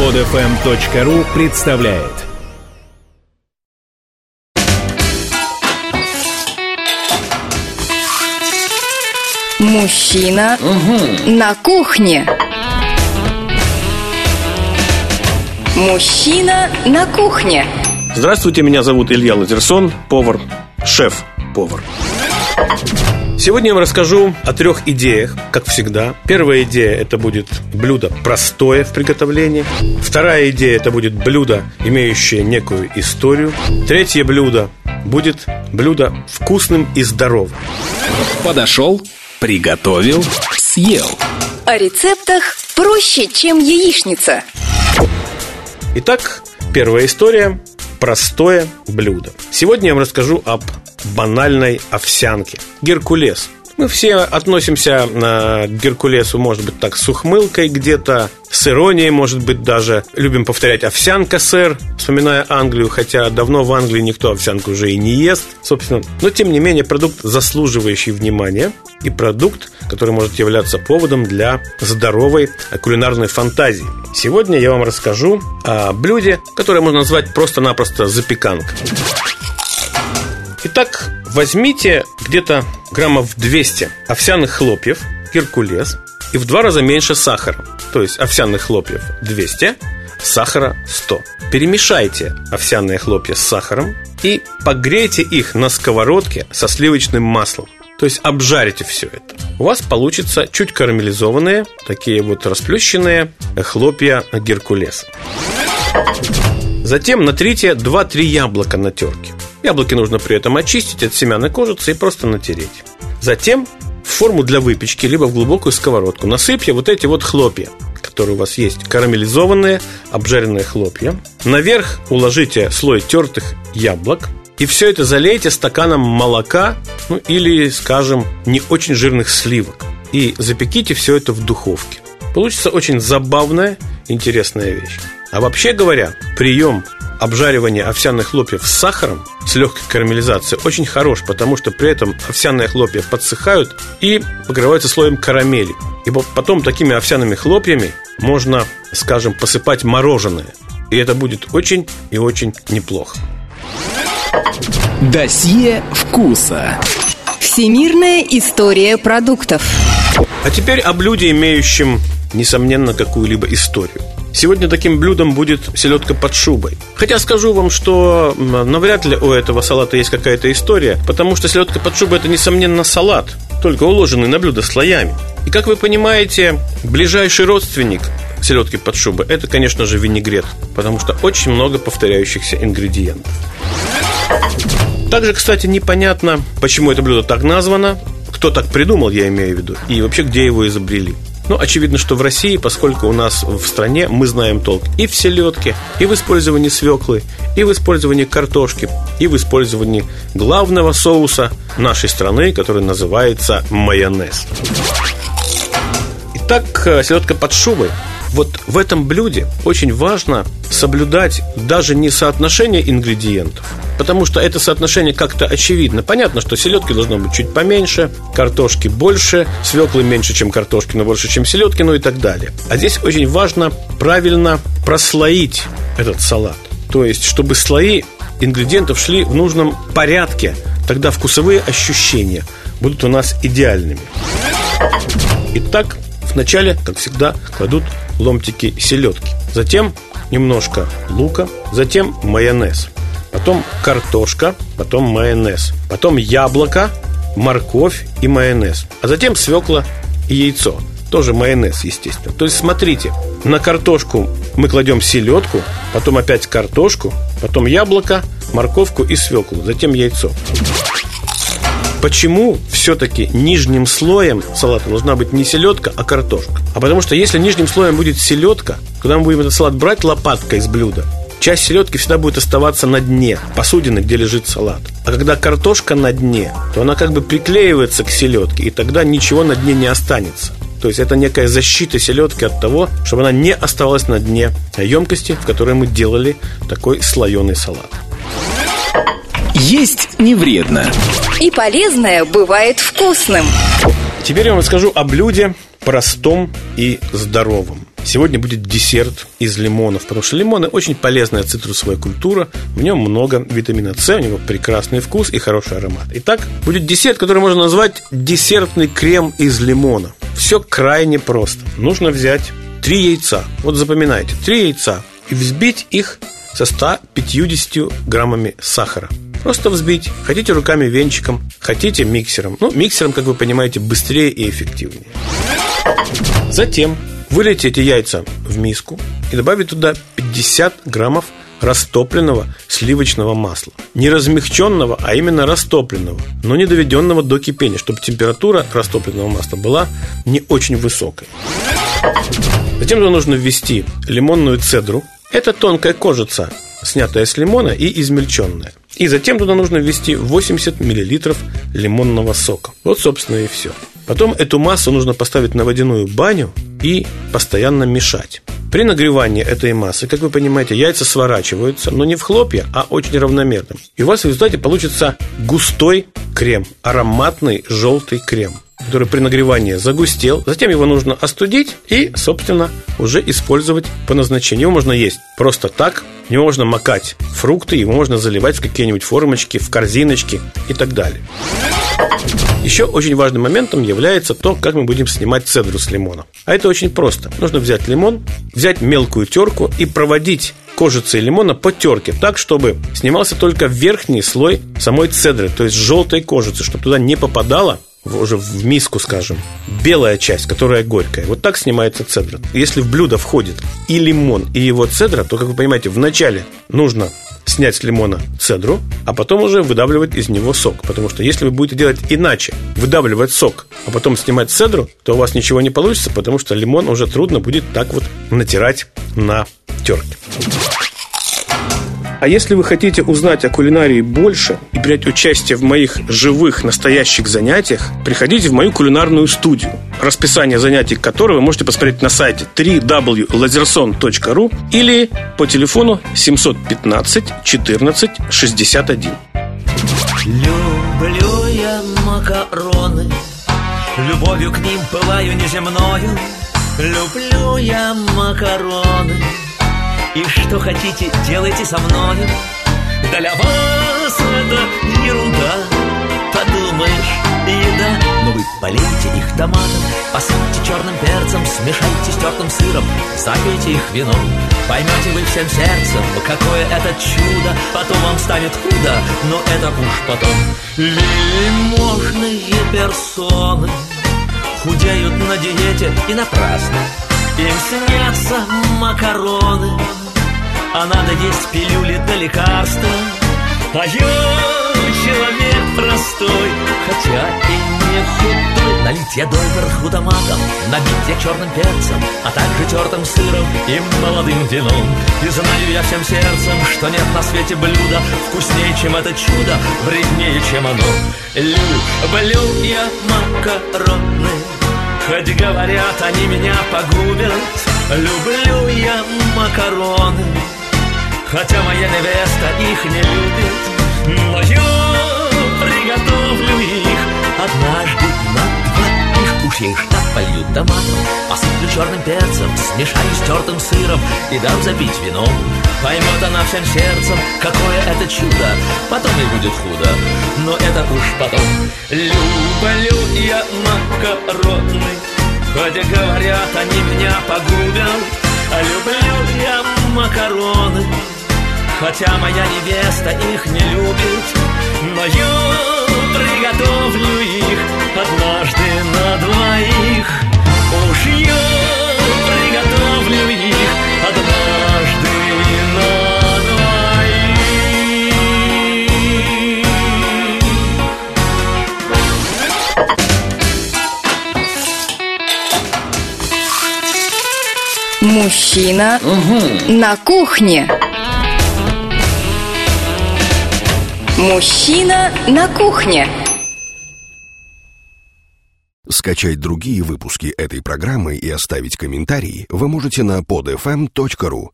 Подфм.ру представляет Мужчина на кухне. Мужчина на кухне. Здравствуйте, меня зовут Илья Лазерсон, повар, шеф-повар. Сегодня я вам расскажу о трех идеях, как всегда. Первая идея – это будет блюдо простое в приготовлении. Вторая идея – это будет блюдо, имеющее некую историю. Третье блюдо будет блюдо вкусным и здоровым. Подошел, приготовил, съел. О рецептах проще, чем яичница. Итак, первая история – простое блюдо. Сегодня я вам расскажу об банальной овсянке. Геркулес. Мы все относимся э, к Геркулесу, может быть, так, с ухмылкой где-то, с иронией, может быть, даже. Любим повторять «овсянка, сэр», вспоминая Англию, хотя давно в Англии никто овсянку уже и не ест, собственно. Но, тем не менее, продукт, заслуживающий внимания, и продукт, который может являться поводом для здоровой кулинарной фантазии. Сегодня я вам расскажу о блюде, которое можно назвать просто-напросто запеканка. Итак, возьмите где-то граммов 200 овсяных хлопьев, геркулес, и в два раза меньше сахара. То есть овсяных хлопьев 200, сахара 100. Перемешайте овсяные хлопья с сахаром и погрейте их на сковородке со сливочным маслом. То есть обжарите все это. У вас получится чуть карамелизованные, такие вот расплющенные хлопья Геркулеса. Затем натрите 2-3 яблока на терке. Яблоки нужно при этом очистить от семян кожицы и просто натереть. Затем в форму для выпечки, либо в глубокую сковородку насыпьте вот эти вот хлопья, которые у вас есть, карамелизованные, обжаренные хлопья. Наверх уложите слой тертых яблок, и все это залейте стаканом молока, ну или, скажем, не очень жирных сливок. И запеките все это в духовке. Получится очень забавная, интересная вещь. А вообще говоря, прием обжаривания овсяных хлопьев с сахаром, с легкой карамелизацией, очень хорош, потому что при этом овсяные хлопья подсыхают и покрываются слоем карамели. И потом такими овсяными хлопьями можно, скажем, посыпать мороженое. И это будет очень и очень неплохо. Досье вкуса. Всемирная история продуктов. А теперь о блюде, имеющем, несомненно, какую-либо историю. Сегодня таким блюдом будет селедка под шубой. Хотя скажу вам, что навряд ли у этого салата есть какая-то история, потому что селедка под шубой это, несомненно, салат, только уложенный на блюдо слоями. И как вы понимаете, ближайший родственник селедки под шубой это, конечно же, винегрет, потому что очень много повторяющихся ингредиентов. Также, кстати, непонятно, почему это блюдо так названо, кто так придумал, я имею в виду, и вообще где его изобрели. Ну, очевидно, что в России, поскольку у нас в стране мы знаем толк и в селедке, и в использовании свеклы, и в использовании картошки, и в использовании главного соуса нашей страны, который называется майонез. Итак, э, селедка под шубой. Вот в этом блюде очень важно соблюдать даже не соотношение ингредиентов, потому что это соотношение как-то очевидно. Понятно, что селедки должно быть чуть поменьше, картошки больше, свеклы меньше, чем картошки, но больше, чем селедки, ну и так далее. А здесь очень важно правильно прослоить этот салат. То есть, чтобы слои ингредиентов шли в нужном порядке, тогда вкусовые ощущения будут у нас идеальными. Итак, вначале, как всегда, кладут ломтики селедки. Затем немножко лука, затем майонез. Потом картошка, потом майонез. Потом яблоко, морковь и майонез. А затем свекла и яйцо. Тоже майонез, естественно. То есть, смотрите, на картошку мы кладем селедку, потом опять картошку, потом яблоко, морковку и свеклу, затем яйцо. Почему все-таки нижним слоем салата должна быть не селедка, а картошка? А потому что если нижним слоем будет селедка, когда мы будем этот салат брать лопаткой из блюда, часть селедки всегда будет оставаться на дне посудины, где лежит салат. А когда картошка на дне, то она как бы приклеивается к селедке, и тогда ничего на дне не останется. То есть это некая защита селедки от того, чтобы она не оставалась на дне емкости, в которой мы делали такой слоеный салат. Есть не вредно. И полезное бывает вкусным. Теперь я вам расскажу о блюде простом и здоровом. Сегодня будет десерт из лимонов, потому что лимоны очень полезная цитрусовая культура, в нем много витамина С, у него прекрасный вкус и хороший аромат. Итак, будет десерт, который можно назвать десертный крем из лимона. Все крайне просто. Нужно взять три яйца. Вот запоминайте, три яйца и взбить их со 150 граммами сахара. Просто взбить. Хотите руками венчиком, хотите миксером. Ну, миксером, как вы понимаете, быстрее и эффективнее. Затем вылейте эти яйца в миску и добавить туда 50 граммов растопленного сливочного масла. Не размягченного, а именно растопленного, но не доведенного до кипения, чтобы температура растопленного масла была не очень высокой. Затем туда нужно ввести лимонную цедру. Это тонкая кожица, снятая с лимона и измельченная. И затем туда нужно ввести 80 мл лимонного сока. Вот, собственно, и все. Потом эту массу нужно поставить на водяную баню и постоянно мешать. При нагревании этой массы, как вы понимаете, яйца сворачиваются, но не в хлопья, а очень равномерно. И у вас в результате получится густой крем, ароматный желтый крем который при нагревании загустел. Затем его нужно остудить и, собственно, уже использовать по назначению. Его можно есть просто так, в него можно макать фрукты, его можно заливать в какие-нибудь формочки, в корзиночки и так далее. Еще очень важным моментом является то, как мы будем снимать цедру с лимона. А это очень просто. Нужно взять лимон, взять мелкую терку и проводить кожицей лимона по терке, так, чтобы снимался только верхний слой самой цедры, то есть желтой кожицы, чтобы туда не попадало уже в миску, скажем, белая часть, которая горькая. Вот так снимается цедра. Если в блюдо входит и лимон, и его цедра, то, как вы понимаете, вначале нужно снять с лимона цедру, а потом уже выдавливать из него сок. Потому что если вы будете делать иначе, выдавливать сок, а потом снимать цедру, то у вас ничего не получится, потому что лимон уже трудно будет так вот натирать на терке. А если вы хотите узнать о кулинарии больше и принять участие в моих живых, настоящих занятиях, приходите в мою кулинарную студию, расписание занятий которой вы можете посмотреть на сайте www.lazerson.ru или по телефону 715 14 61. Люблю я макароны, любовью к ним пылаю неземною. Люблю я макароны, и что хотите, делайте со мною Для вас это ерунда. Подумаешь, еда. Но вы полейте их томатом Посыпьте черным перцем Смешайте с тертым сыром Запейте их вином. Поймете вы всем сердцем Какое это чудо. Потом вам станет худо Но это уж потом. Лиможные персоны Худеют на диете и напрасно. Им снятся макароны А надо есть пилюли для лекарства. А я человек простой Хотя и не худой. Налить я доверху томатом Набить я черным перцем А также тертым сыром и молодым вином. И знаю я всем сердцем Что нет на свете блюда Вкуснее, чем это чудо Вреднее, чем оно. Люблю я макароны Хоть говорят, они меня погубят. Люблю я макароны Хотя моя невеста их не любит Но я приготовлю их Однажды на двоих. Уж я их так полью томатом Посыплю черным перцем Смешаю с тертым сыром И дам запить вином Поймет она всем сердцем Какое это чудо Потом и будет худо. Но это уж потом. Люблю я макароны Хотя говорят, они меня погубят. Люблю я макароны Хотя моя невеста их не любит Но я приготовлю их Однажды на двоих. Уж я приготовлю их Однажды на Мужчина на кухне. Мужчина на кухне. Скачать другие выпуски этой программы и оставить комментарии вы можете на podfm.ru.